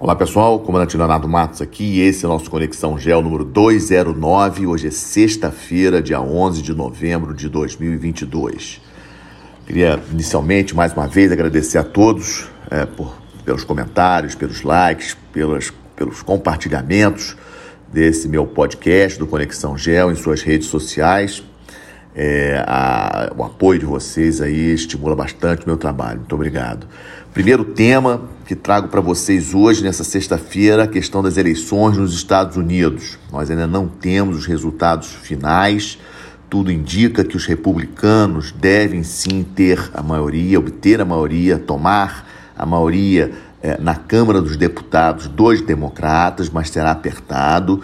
Olá pessoal, comandante Leonardo Matos aqui esse é o nosso Conexão Gel número 209. Hoje é sexta-feira, dia 11 de novembro de 2022. Queria inicialmente, mais uma vez, agradecer a todos é, por, pelos comentários, pelos likes, pelos, pelos compartilhamentos desse meu podcast do Conexão Gel em suas redes sociais. É, a, o apoio de vocês aí estimula bastante o meu trabalho. Muito obrigado. Primeiro tema que trago para vocês hoje, nessa sexta-feira, a questão das eleições nos Estados Unidos. Nós ainda não temos os resultados finais. Tudo indica que os republicanos devem sim ter a maioria, obter a maioria, tomar a maioria é, na Câmara dos Deputados dos democratas, mas será apertado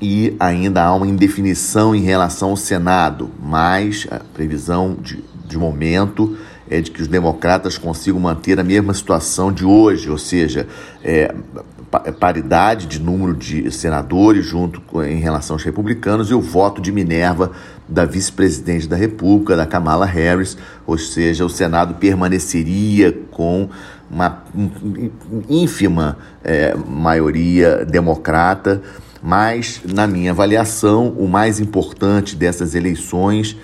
e ainda há uma indefinição em relação ao Senado, mas a previsão de, de momento é de que os democratas consigam manter a mesma situação de hoje, ou seja, é, é paridade de número de senadores junto com, em relação aos republicanos e o voto de Minerva da vice-presidente da República, da Kamala Harris, ou seja, o Senado permaneceria com uma ínfima é, maioria democrata. Mas, na minha avaliação, o mais importante dessas eleições,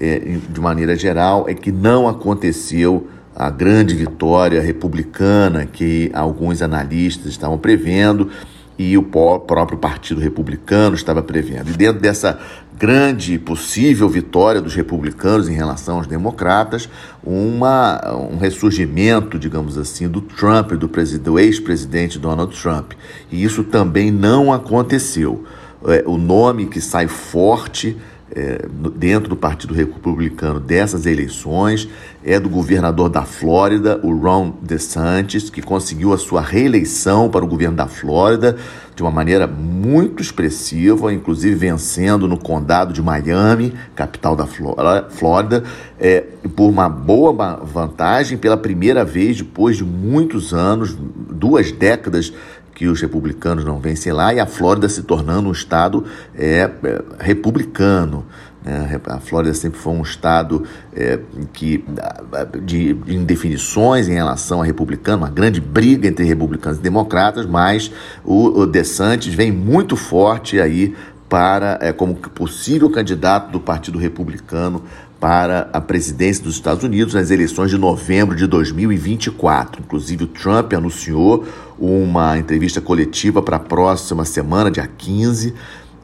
é, de maneira geral, é que não aconteceu a grande vitória republicana que alguns analistas estavam prevendo e o próprio Partido Republicano estava prevendo. E dentro dessa grande possível vitória dos republicanos em relação aos democratas, uma, um ressurgimento, digamos assim, do Trump, do, do ex-presidente Donald Trump. E isso também não aconteceu. É, o nome que sai forte é, dentro do Partido Republicano dessas eleições é do governador da Flórida, o Ron DeSantis, que conseguiu a sua reeleição para o governo da Flórida de uma maneira muito expressiva, inclusive vencendo no condado de Miami, capital da Flórida, é, por uma boa vantagem pela primeira vez depois de muitos anos, duas décadas que os republicanos não vencem lá e a Flórida se tornando um estado é, é republicano. Né? A Flórida sempre foi um estado é, que, de, de indefinições em relação a republicano, uma grande briga entre republicanos e democratas, mas o, o DeSantis vem muito forte aí para é, como possível candidato do Partido Republicano para a presidência dos Estados Unidos nas eleições de novembro de 2024. Inclusive, o Trump anunciou uma entrevista coletiva para a próxima semana, dia 15,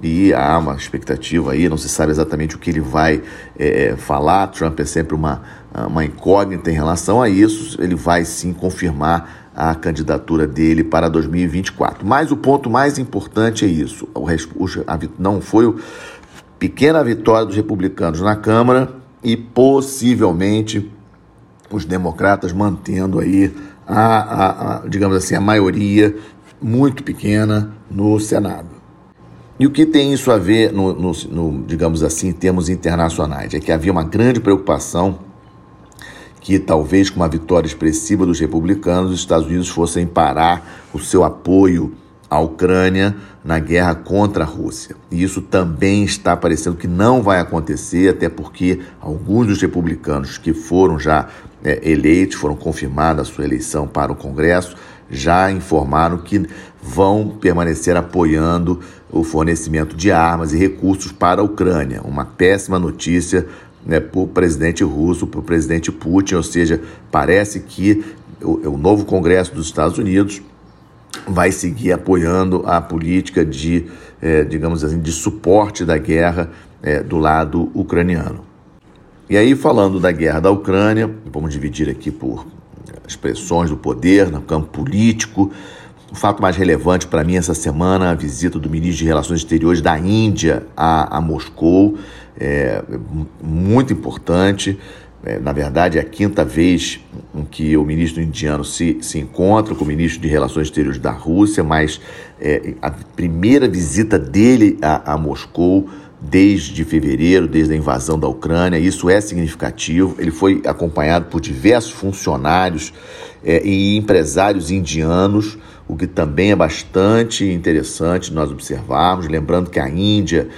e há uma expectativa aí, não se sabe exatamente o que ele vai é, falar. Trump é sempre uma, uma incógnita em relação a isso. Ele vai sim confirmar a candidatura dele para 2024. Mas o ponto mais importante é isso: o, a, não foi a pequena vitória dos republicanos na Câmara e possivelmente os democratas mantendo aí a, a, a, digamos assim, a maioria muito pequena no Senado. E o que tem isso a ver, no, no, no, digamos assim, em termos internacionais? É que havia uma grande preocupação que talvez com uma vitória expressiva dos republicanos, os Estados Unidos fossem parar o seu apoio à Ucrânia na guerra contra a Rússia. E isso também está parecendo que não vai acontecer, até porque alguns dos republicanos que foram já é, eleitos, foram confirmada a sua eleição para o Congresso, já informaram que vão permanecer apoiando o fornecimento de armas e recursos para a Ucrânia. Uma péssima notícia né, o presidente russo, o presidente Putin, ou seja, parece que o, o novo Congresso dos Estados Unidos vai seguir apoiando a política de, é, digamos assim, de suporte da guerra é, do lado ucraniano. E aí, falando da guerra da Ucrânia, vamos dividir aqui por expressões do poder no campo político. O fato mais relevante para mim essa semana, a visita do ministro de Relações Exteriores da Índia a, a Moscou, é muito importante. É, na verdade, é a quinta vez em que o ministro indiano se, se encontra com o ministro de Relações Exteriores da Rússia, mas é, a primeira visita dele a, a Moscou desde fevereiro, desde a invasão da Ucrânia, isso é significativo. Ele foi acompanhado por diversos funcionários é, e empresários indianos, o que também é bastante interessante nós observarmos. Lembrando que a Índia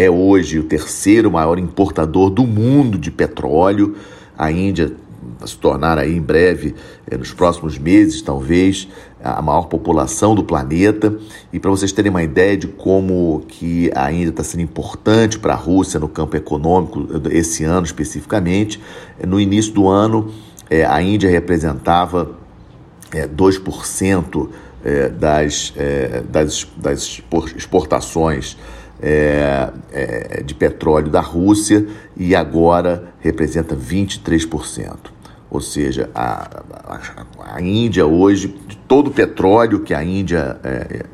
é hoje o terceiro maior importador do mundo de petróleo. A Índia vai se tornar aí em breve, eh, nos próximos meses talvez, a maior população do planeta. E para vocês terem uma ideia de como que a Índia está sendo importante para a Rússia no campo econômico esse ano especificamente, no início do ano a Índia representava é, 2% é, das, das, das exportações é, é, de petróleo da Rússia e agora representa 23%. Ou seja, a, a, a Índia hoje, de todo o petróleo que a Índia é,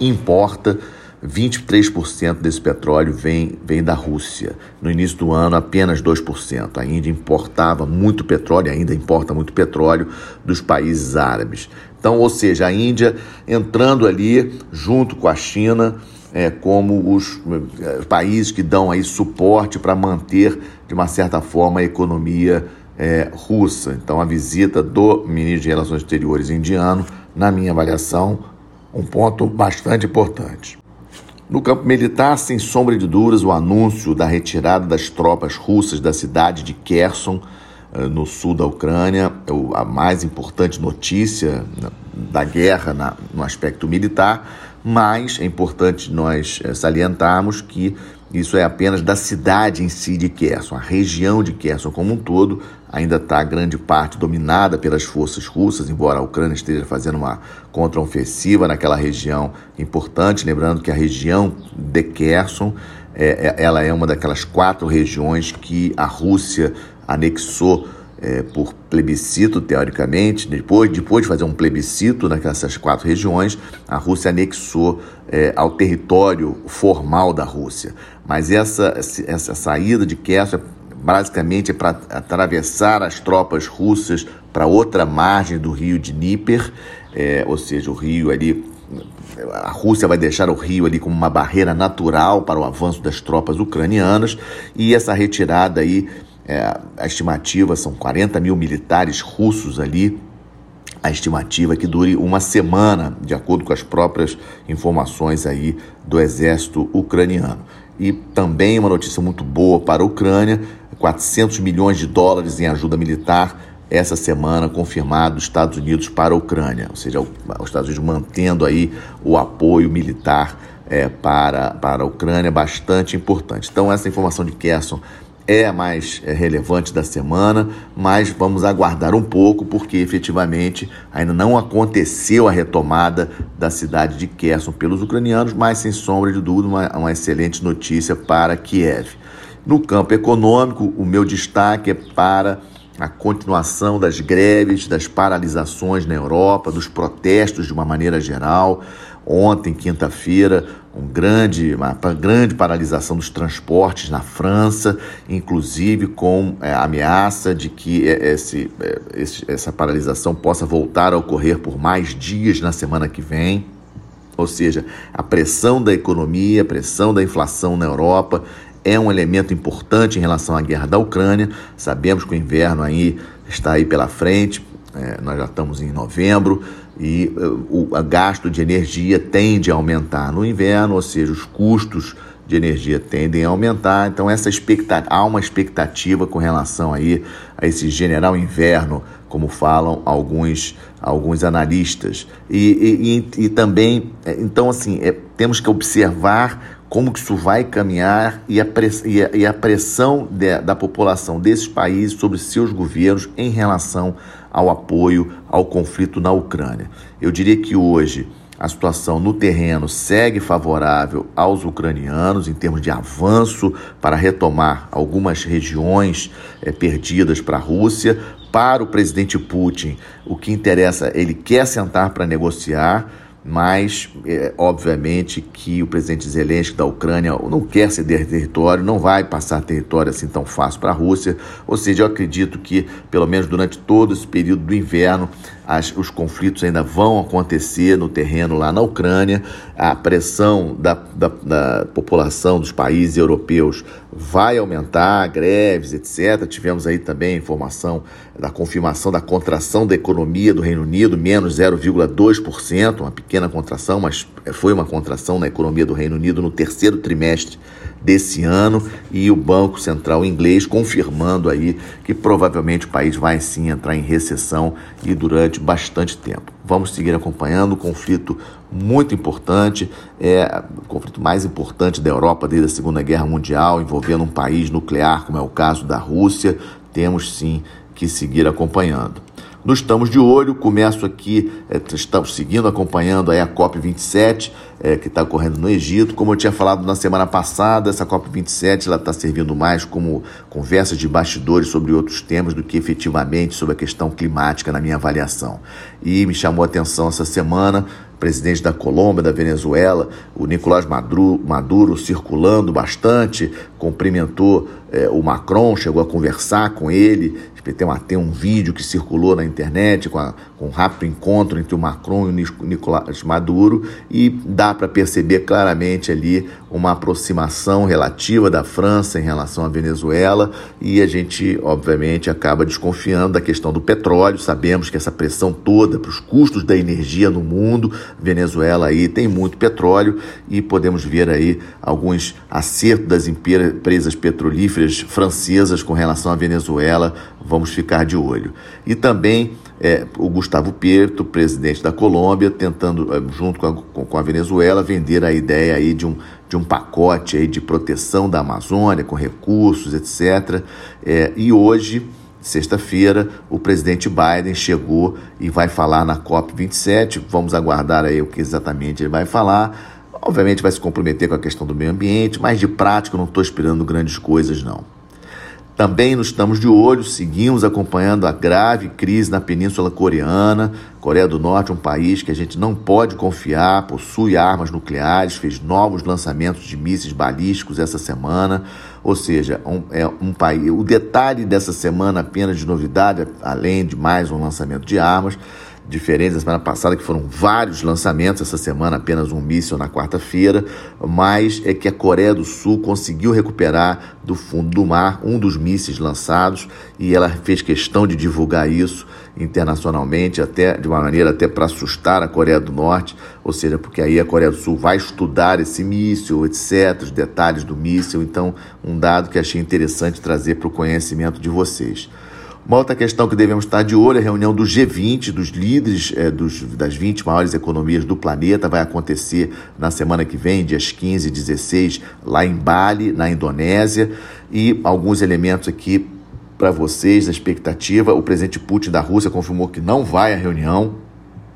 importa, 23% desse petróleo vem, vem da Rússia. No início do ano, apenas 2%. A Índia importava muito petróleo, ainda importa muito petróleo dos países árabes. Então, ou seja, a Índia entrando ali junto com a China é, como os é, países que dão aí suporte para manter, de uma certa forma, a economia é, russa. Então, a visita do ministro de Relações Exteriores indiano, na minha avaliação, um ponto bastante importante. No campo militar, sem sombra de dúvidas, o anúncio da retirada das tropas russas da cidade de Kherson, eh, no sul da Ucrânia, é a mais importante notícia da guerra no aspecto militar, mas é importante nós eh, salientarmos que isso é apenas da cidade em si de Kherson. A região de Kherson como um todo ainda está grande parte dominada pelas forças russas, embora a Ucrânia esteja fazendo uma contraofensiva naquela região importante. Lembrando que a região de Kherson é, ela é uma daquelas quatro regiões que a Rússia anexou é, por plebiscito, teoricamente. Depois, depois de fazer um plebiscito naquelas quatro regiões, a Rússia anexou é, ao território formal da Rússia. Mas essa, essa saída de Kherson basicamente é para atravessar as tropas russas para outra margem do rio de Dnieper, é, ou seja, o rio ali. A Rússia vai deixar o rio ali como uma barreira natural para o avanço das tropas ucranianas e essa retirada aí, é, a estimativa são 40 mil militares russos ali. A estimativa é que dure uma semana, de acordo com as próprias informações aí do exército ucraniano. E também uma notícia muito boa para a Ucrânia: 400 milhões de dólares em ajuda militar essa semana confirmado dos Estados Unidos para a Ucrânia, ou seja, os Estados Unidos mantendo aí o apoio militar é, para, para a Ucrânia, bastante importante. Então, essa informação de Kerson é a mais é, relevante da semana, mas vamos aguardar um pouco, porque efetivamente ainda não aconteceu a retomada da cidade de Kherson pelos ucranianos, mas sem sombra de dúvida, uma, uma excelente notícia para Kiev. No campo econômico, o meu destaque é para a continuação das greves, das paralisações na Europa, dos protestos de uma maneira geral. Ontem, quinta-feira, um grande, uma grande paralisação dos transportes na França, inclusive com é, ameaça de que é, esse, é, esse, essa paralisação possa voltar a ocorrer por mais dias na semana que vem. Ou seja, a pressão da economia, a pressão da inflação na Europa é um elemento importante em relação à guerra da Ucrânia. Sabemos que o inverno aí está aí pela frente, é, nós já estamos em novembro e uh, o gasto de energia tende a aumentar no inverno, ou seja, os custos de energia tendem a aumentar. Então essa expectativa, há uma expectativa com relação aí a esse general inverno, como falam alguns alguns analistas. E, e, e também, é, então assim, é, temos que observar como que isso vai caminhar e a, e a, e a pressão de, da população desses países sobre seus governos em relação ao apoio ao conflito na Ucrânia. Eu diria que hoje a situação no terreno segue favorável aos ucranianos em termos de avanço para retomar algumas regiões é, perdidas para a Rússia. Para o presidente Putin, o que interessa, ele quer sentar para negociar mas é, obviamente que o presidente Zelensky da Ucrânia não quer ceder território, não vai passar território assim tão fácil para a Rússia, ou seja, eu acredito que pelo menos durante todo esse período do inverno as, os conflitos ainda vão acontecer no terreno lá na Ucrânia, a pressão da, da, da população dos países europeus vai aumentar, greves, etc. Tivemos aí também informação da confirmação da contração da economia do Reino Unido, menos 0,2%, uma pequena contração, mas foi uma contração na economia do Reino Unido no terceiro trimestre desse ano e o Banco Central inglês confirmando aí que provavelmente o país vai sim entrar em recessão e durante bastante tempo. Vamos seguir acompanhando o conflito muito importante, é o conflito mais importante da Europa desde a Segunda Guerra Mundial, envolvendo um país nuclear, como é o caso da Rússia. Temos sim que seguir acompanhando. Nós estamos de olho, começo aqui, é, estamos seguindo, acompanhando aí a COP27, é, que está ocorrendo no Egito. Como eu tinha falado na semana passada, essa COP27 está servindo mais como conversa de bastidores sobre outros temas do que efetivamente sobre a questão climática, na minha avaliação. E me chamou a atenção essa semana presidente da Colômbia, da Venezuela, o Nicolás Maduro, circulando bastante, cumprimentou é, o Macron, chegou a conversar com ele, tem um vídeo que circulou na internet com, a, com um rápido encontro entre o Macron e o Nicolás Maduro e dá para perceber claramente ali uma aproximação relativa da França em relação à Venezuela e a gente, obviamente, acaba desconfiando da questão do petróleo. Sabemos que essa pressão toda para os custos da energia no mundo, Venezuela aí tem muito petróleo e podemos ver aí alguns acertos das empresas petrolíferas francesas com relação à Venezuela vamos ficar de olho. E também é, o Gustavo Petro, presidente da Colômbia, tentando, é, junto com a, com a, Venezuela, vender a ideia aí de um, de um pacote aí de proteção da Amazônia, com recursos, etc. É, e hoje, sexta-feira, o presidente Biden chegou e vai falar na COP27. Vamos aguardar aí o que exatamente ele vai falar. Obviamente vai se comprometer com a questão do meio ambiente, mas de prática não estou esperando grandes coisas, não. Também nos estamos de olho, seguimos acompanhando a grave crise na Península Coreana. Coreia do Norte é um país que a gente não pode confiar, possui armas nucleares, fez novos lançamentos de mísseis balísticos essa semana. Ou seja, um, é um país. O detalhe dessa semana apenas de novidade, além de mais um lançamento de armas, diferentes. A semana passada que foram vários lançamentos, essa semana apenas um míssil na quarta-feira, mas é que a Coreia do Sul conseguiu recuperar do fundo do mar um dos mísseis lançados e ela fez questão de divulgar isso internacionalmente, até de uma maneira até para assustar a Coreia do Norte, ou seja, porque aí a Coreia do Sul vai estudar esse míssil, etc., os detalhes do míssil, então um dado que achei interessante trazer para o conhecimento de vocês. Uma outra questão que devemos estar de olho é a reunião do G20, dos líderes é, dos, das 20 maiores economias do planeta. Vai acontecer na semana que vem, dias 15 e 16, lá em Bali, na Indonésia. E alguns elementos aqui para vocês, da expectativa. O presidente Putin da Rússia confirmou que não vai à reunião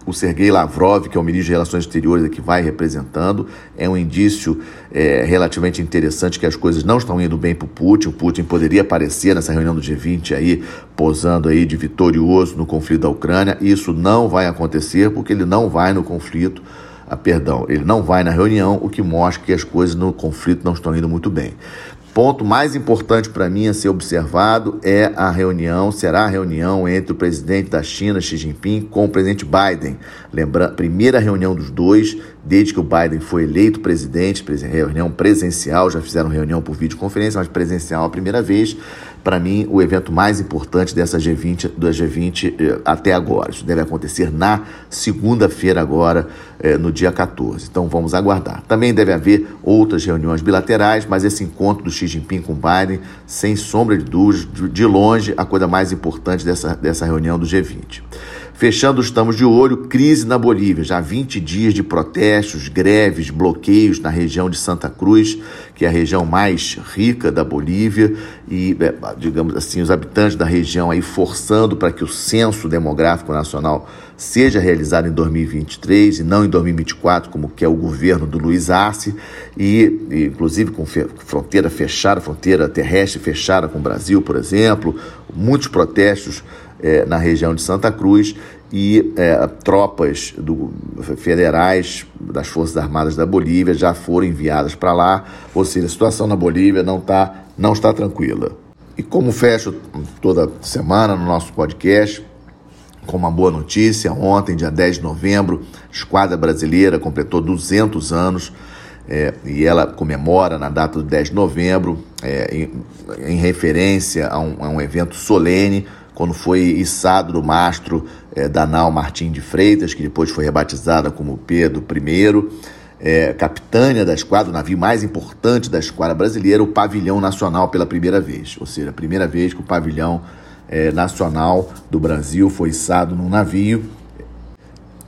o Sergei Lavrov, que é o ministro de Relações Exteriores que vai representando, é um indício é, relativamente interessante que as coisas não estão indo bem para o Putin. O Putin poderia aparecer nessa reunião do G20 aí, posando aí de vitorioso no conflito da Ucrânia. Isso não vai acontecer porque ele não vai no conflito. Ah, perdão, ele não vai na reunião, o que mostra que as coisas no conflito não estão indo muito bem ponto mais importante para mim a ser observado é a reunião, será a reunião entre o presidente da China, Xi Jinping, com o presidente Biden. Lembra, primeira reunião dos dois, desde que o Biden foi eleito presidente, reunião presencial, já fizeram reunião por videoconferência, mas presencial a primeira vez para mim, o evento mais importante dessa G20, da G20 eh, até agora. Isso deve acontecer na segunda-feira, agora, eh, no dia 14. Então vamos aguardar. Também deve haver outras reuniões bilaterais, mas esse encontro do Xi Jinping com Biden, sem sombra de dúvidas, de longe, a coisa mais importante dessa, dessa reunião do G20. Fechando, estamos de olho, crise na Bolívia. Já 20 dias de protestos, greves, bloqueios na região de Santa Cruz, que é a região mais rica da Bolívia, e, é, digamos assim, os habitantes da região aí forçando para que o censo demográfico nacional seja realizado em 2023 e não em 2024, como quer o governo do Luiz Arce, e inclusive com fronteira fechada, fronteira terrestre fechada com o Brasil, por exemplo, muitos protestos é, na região de Santa Cruz e é, tropas do, federais das Forças Armadas da Bolívia já foram enviadas para lá, ou seja, a situação na Bolívia não, tá, não está tranquila. E como fecho toda semana no nosso podcast, com uma boa notícia, ontem, dia 10 de novembro, a Esquadra Brasileira completou 200 anos é, e ela comemora na data do 10 de novembro, é, em, em, referência a um, a um evento solene quando foi içado do mastro é, da nau Martim de Freitas, que depois foi rebatizada como Pedro I. é, capitânia da esquadra, o navio mais importante da esquadra brasileira, o pavilhão nacional pela primeira vez. Ou seja, a primeira vez que o pavilhão é, nacional do Brasil foi içado num navio.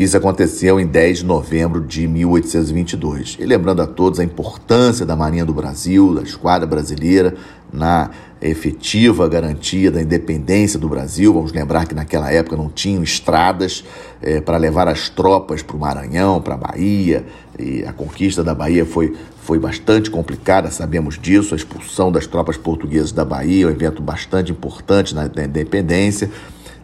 Isso aconteceu em 10 de novembro de 1822. E lembrando a todos a importância da Marinha do Brasil, da esquadra brasileira, na efetiva garantia da independência do Brasil. Vamos lembrar que naquela época não tinham estradas é, para levar as tropas para o Maranhão, para a Bahia, e a conquista da Bahia foi, foi bastante complicada, sabemos disso. A expulsão das tropas portuguesas da Bahia, um evento bastante importante na, na independência.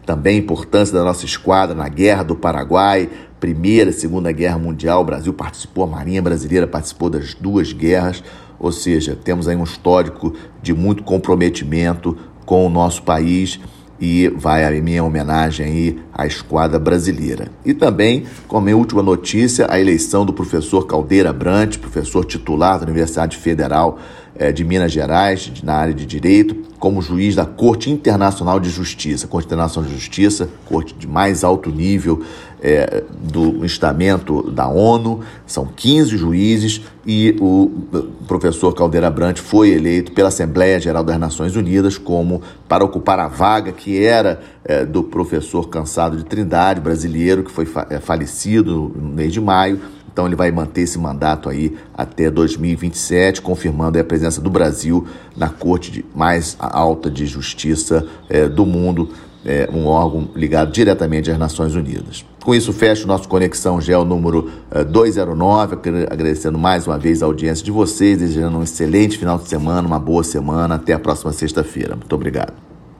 Também a importância da nossa esquadra na Guerra do Paraguai, Primeira e Segunda Guerra Mundial. O Brasil participou, a Marinha Brasileira participou das duas guerras. Ou seja, temos aí um histórico de muito comprometimento com o nosso país e vai a minha homenagem aí à esquadra brasileira. E também, como última notícia, a eleição do professor Caldeira Brant, professor titular da Universidade Federal é, de Minas Gerais, na área de Direito, como juiz da Corte Internacional de Justiça. Corte Internacional de Justiça, corte de mais alto nível é, do estamento da ONU, são 15 juízes e o professor Caldeira Brant foi eleito pela Assembleia Geral das Nações Unidas como para ocupar a vaga que era é, do professor cansado de Trindade, brasileiro, que foi é, falecido no mês de maio. Então ele vai manter esse mandato aí até 2027, confirmando a presença do Brasil na Corte de mais alta de Justiça é, do mundo, é, um órgão ligado diretamente às Nações Unidas. Com isso, fecho o nosso Conexão Gel número 209, é, agradecendo mais uma vez a audiência de vocês, desejando um excelente final de semana, uma boa semana. Até a próxima sexta-feira. Muito obrigado.